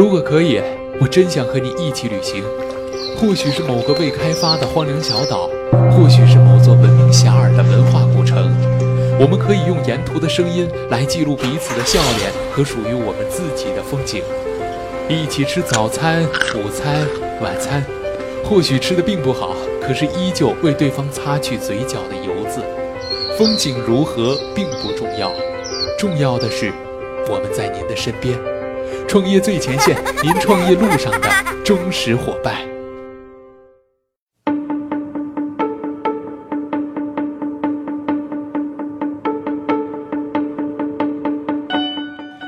如果可以，我真想和你一起旅行。或许是某个未开发的荒凉小岛，或许是某座闻名遐迩的文化古城。我们可以用沿途的声音来记录彼此的笑脸和属于我们自己的风景。一起吃早餐、午餐、晚餐，或许吃的并不好，可是依旧为对方擦去嘴角的油渍。风景如何并不重要，重要的是我们在您的身边。创业最前线，您创业路上的忠实伙伴。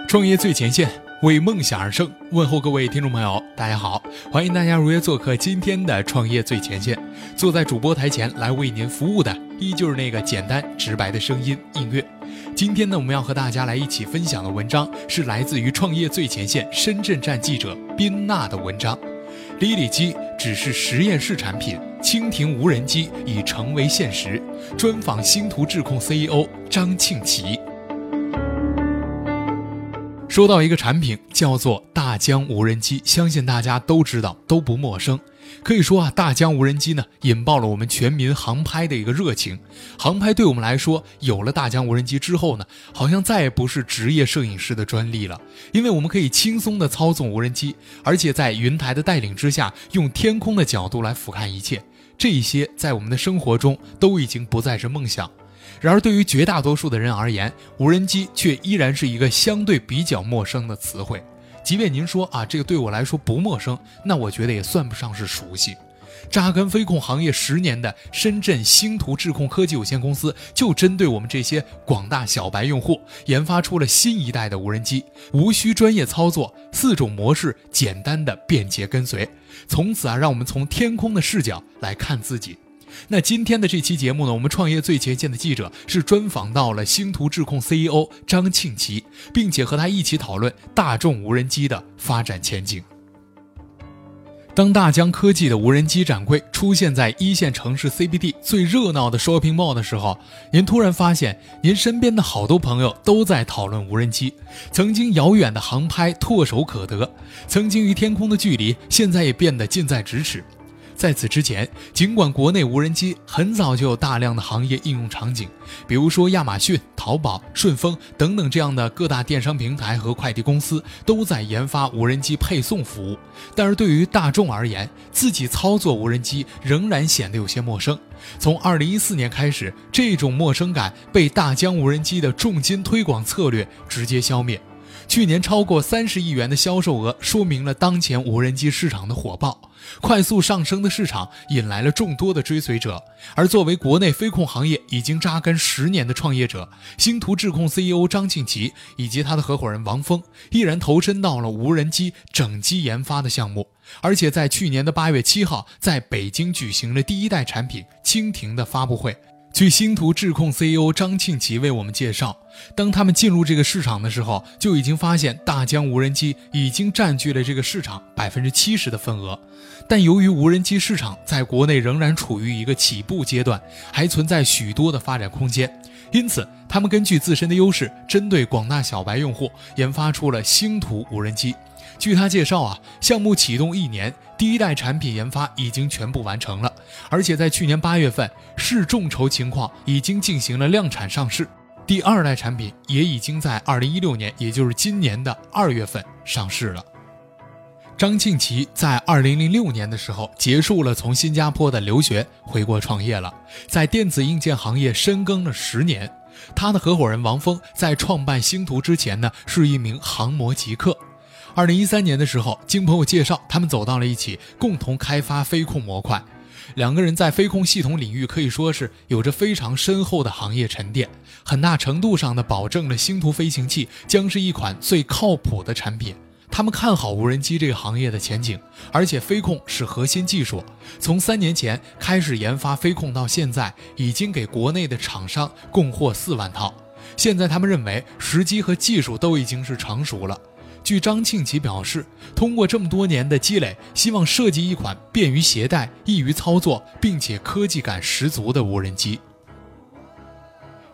创业最前线，为梦想而生。问候各位听众朋友，大家好，欢迎大家如约做客今天的创业最前线。坐在主播台前来为您服务的，依旧是那个简单直白的声音映月。今天呢，我们要和大家来一起分享的文章是来自于创业最前线深圳站记者宾娜的文章。哩哩机只是实验室产品，蜻蜓无人机已成为现实。专访星图智控 CEO 张庆奇。说到一个产品，叫做大疆无人机，相信大家都知道，都不陌生。可以说啊，大疆无人机呢，引爆了我们全民航拍的一个热情。航拍对我们来说，有了大疆无人机之后呢，好像再也不是职业摄影师的专利了，因为我们可以轻松地操纵无人机，而且在云台的带领之下，用天空的角度来俯瞰一切。这一些在我们的生活中都已经不再是梦想。然而，对于绝大多数的人而言，无人机却依然是一个相对比较陌生的词汇。即便您说啊，这个对我来说不陌生，那我觉得也算不上是熟悉。扎根飞控行业十年的深圳星图智控科技有限公司，就针对我们这些广大小白用户，研发出了新一代的无人机，无需专业操作，四种模式简单的便捷跟随，从此啊，让我们从天空的视角来看自己。那今天的这期节目呢，我们创业最前线的记者是专访到了星图智控 CEO 张庆奇，并且和他一起讨论大众无人机的发展前景。当大疆科技的无人机展柜出现在一线城市 CBD 最热闹的 shopping mall 的时候，您突然发现，您身边的好多朋友都在讨论无人机。曾经遥远的航拍唾手可得，曾经与天空的距离，现在也变得近在咫尺。在此之前，尽管国内无人机很早就有大量的行业应用场景，比如说亚马逊、淘宝、顺丰等等这样的各大电商平台和快递公司都在研发无人机配送服务，但是对于大众而言，自己操作无人机仍然显得有些陌生。从2014年开始，这种陌生感被大疆无人机的重金推广策略直接消灭。去年超过三十亿元的销售额，说明了当前无人机市场的火爆。快速上升的市场引来了众多的追随者，而作为国内飞控行业已经扎根十年的创业者，星图智控 CEO 张庆奇以及他的合伙人王峰，毅然投身到了无人机整机研发的项目，而且在去年的八月七号，在北京举行了第一代产品蜻蜓的发布会。据星图智控 CEO 张庆奇为我们介绍，当他们进入这个市场的时候，就已经发现大疆无人机已经占据了这个市场百分之七十的份额。但由于无人机市场在国内仍然处于一个起步阶段，还存在许多的发展空间，因此他们根据自身的优势，针对广大小白用户，研发出了星图无人机。据他介绍啊，项目启动一年，第一代产品研发已经全部完成了，而且在去年八月份试众筹情况已经进行了量产上市，第二代产品也已经在二零一六年，也就是今年的二月份上市了。张庆奇在二零零六年的时候结束了从新加坡的留学，回国创业了，在电子硬件行业深耕了十年。他的合伙人王峰在创办星图之前呢，是一名航模极客。二零一三年的时候，经朋友介绍，他们走到了一起，共同开发飞控模块。两个人在飞控系统领域可以说是有着非常深厚的行业沉淀，很大程度上的保证了星图飞行器将是一款最靠谱的产品。他们看好无人机这个行业的前景，而且飞控是核心技术。从三年前开始研发飞控到现在，已经给国内的厂商供货四万套。现在他们认为时机和技术都已经是成熟了。据张庆奇表示，通过这么多年的积累，希望设计一款便于携带、易于操作，并且科技感十足的无人机。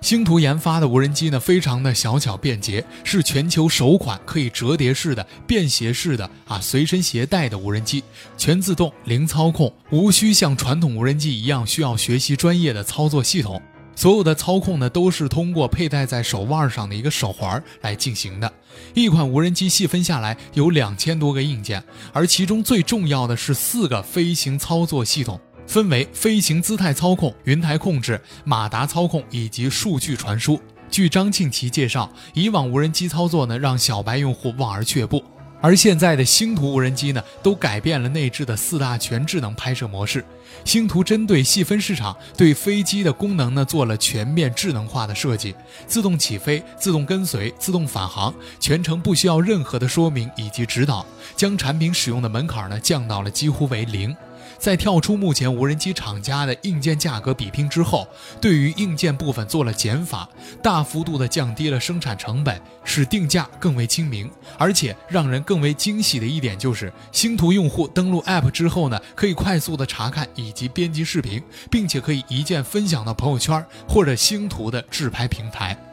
星图研发的无人机呢，非常的小巧便捷，是全球首款可以折叠式的、便携式的啊随身携带的无人机，全自动、零操控，无需像传统无人机一样需要学习专业的操作系统。所有的操控呢，都是通过佩戴在手腕上的一个手环来进行的。一款无人机细分下来有两千多个硬件，而其中最重要的是四个飞行操作系统。分为飞行姿态操控、云台控制、马达操控以及数据传输。据张庆奇介绍，以往无人机操作呢，让小白用户望而却步，而现在的星图无人机呢，都改变了内置的四大全智能拍摄模式。星图针对细分市场，对飞机的功能呢，做了全面智能化的设计，自动起飞、自动跟随、自动返航，全程不需要任何的说明以及指导，将产品使用的门槛呢，降到了几乎为零。在跳出目前无人机厂家的硬件价格比拼之后，对于硬件部分做了减法，大幅度的降低了生产成本，使定价更为亲民。而且让人更为惊喜的一点就是，星图用户登录 App 之后呢，可以快速的查看以及编辑视频，并且可以一键分享到朋友圈或者星图的自拍平台。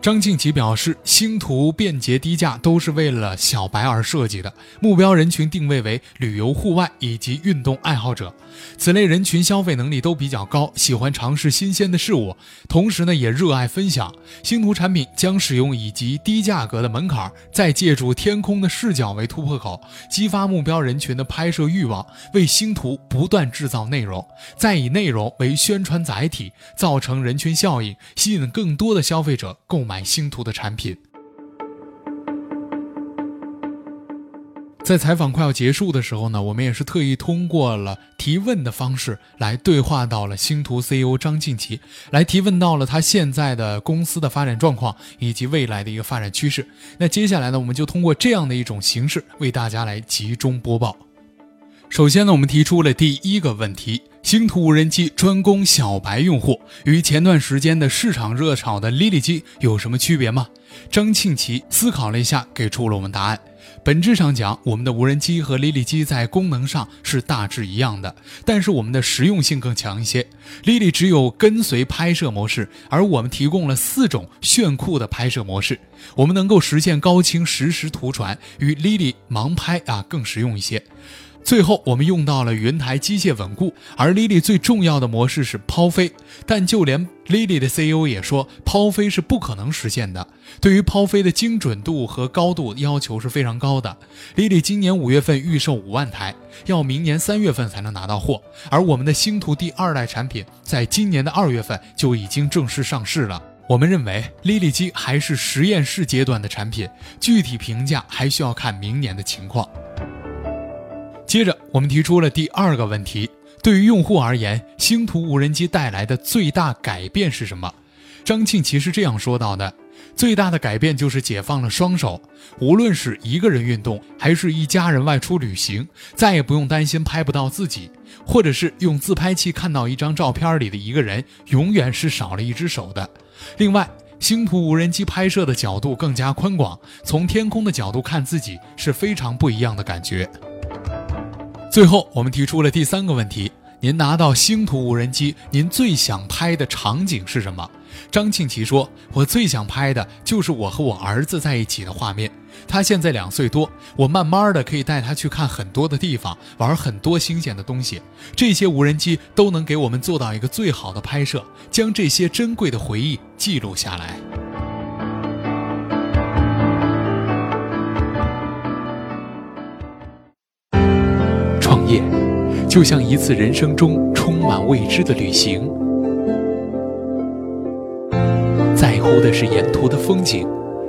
张庆奇表示，星图便捷低价都是为了小白而设计的，目标人群定位为旅游户外以及运动爱好者。此类人群消费能力都比较高，喜欢尝试新鲜的事物，同时呢也热爱分享。星图产品将使用以及低价格的门槛，再借助天空的视角为突破口，激发目标人群的拍摄欲望，为星图不断制造内容，再以内容为宣传载体，造成人群效应，吸引更多的消费者购。买买星图的产品。在采访快要结束的时候呢，我们也是特意通过了提问的方式来对话到了星图 CEO 张静琪，来提问到了他现在的公司的发展状况以及未来的一个发展趋势。那接下来呢，我们就通过这样的一种形式为大家来集中播报。首先呢，我们提出了第一个问题：星图无人机专攻小白用户，与前段时间的市场热炒的 Lily 机有什么区别吗？张庆奇思考了一下，给出了我们答案。本质上讲，我们的无人机和 Lily 机在功能上是大致一样的，但是我们的实用性更强一些。Lily 只有跟随拍摄模式，而我们提供了四种炫酷的拍摄模式，我们能够实现高清实时图传，与 Lily 盲拍啊更实用一些。最后，我们用到了云台机械稳固，而 Lily 最重要的模式是抛飞，但就连 Lily 的 CEO 也说，抛飞是不可能实现的。对于抛飞的精准度和高度要求是非常高的。Lily 今年五月份预售五万台，要明年三月份才能拿到货，而我们的星图第二代产品在今年的二月份就已经正式上市了。我们认为，Lily 机还是实验室阶段的产品，具体评价还需要看明年的情况。接着，我们提出了第二个问题：对于用户而言，星图无人机带来的最大改变是什么？张庆奇是这样说到的：最大的改变就是解放了双手，无论是一个人运动，还是一家人外出旅行，再也不用担心拍不到自己，或者是用自拍器看到一张照片里的一个人，永远是少了一只手的。另外，星图无人机拍摄的角度更加宽广，从天空的角度看自己是非常不一样的感觉。最后，我们提出了第三个问题：您拿到星图无人机，您最想拍的场景是什么？张庆奇说：“我最想拍的就是我和我儿子在一起的画面。他现在两岁多，我慢慢的可以带他去看很多的地方，玩很多新鲜的东西。这些无人机都能给我们做到一个最好的拍摄，将这些珍贵的回忆记录下来。”业就像一次人生中充满未知的旅行，在乎的是沿途的风景，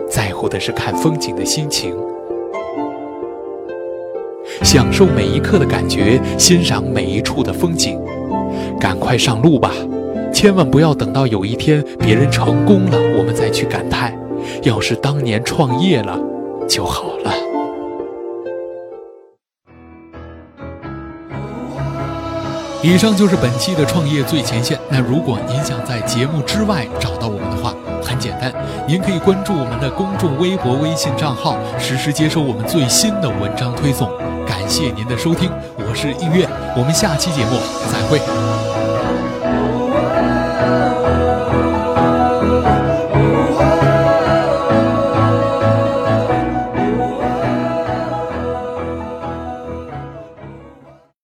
在乎的是看风景的心情，享受每一刻的感觉，欣赏每一处的风景。赶快上路吧，千万不要等到有一天别人成功了，我们再去感叹，要是当年创业了就好了。以上就是本期的创业最前线。那如果您想在节目之外找到我们的话，很简单，您可以关注我们的公众微博、微信账号，实时接收我们最新的文章推送。感谢您的收听，我是映月，我们下期节目再会。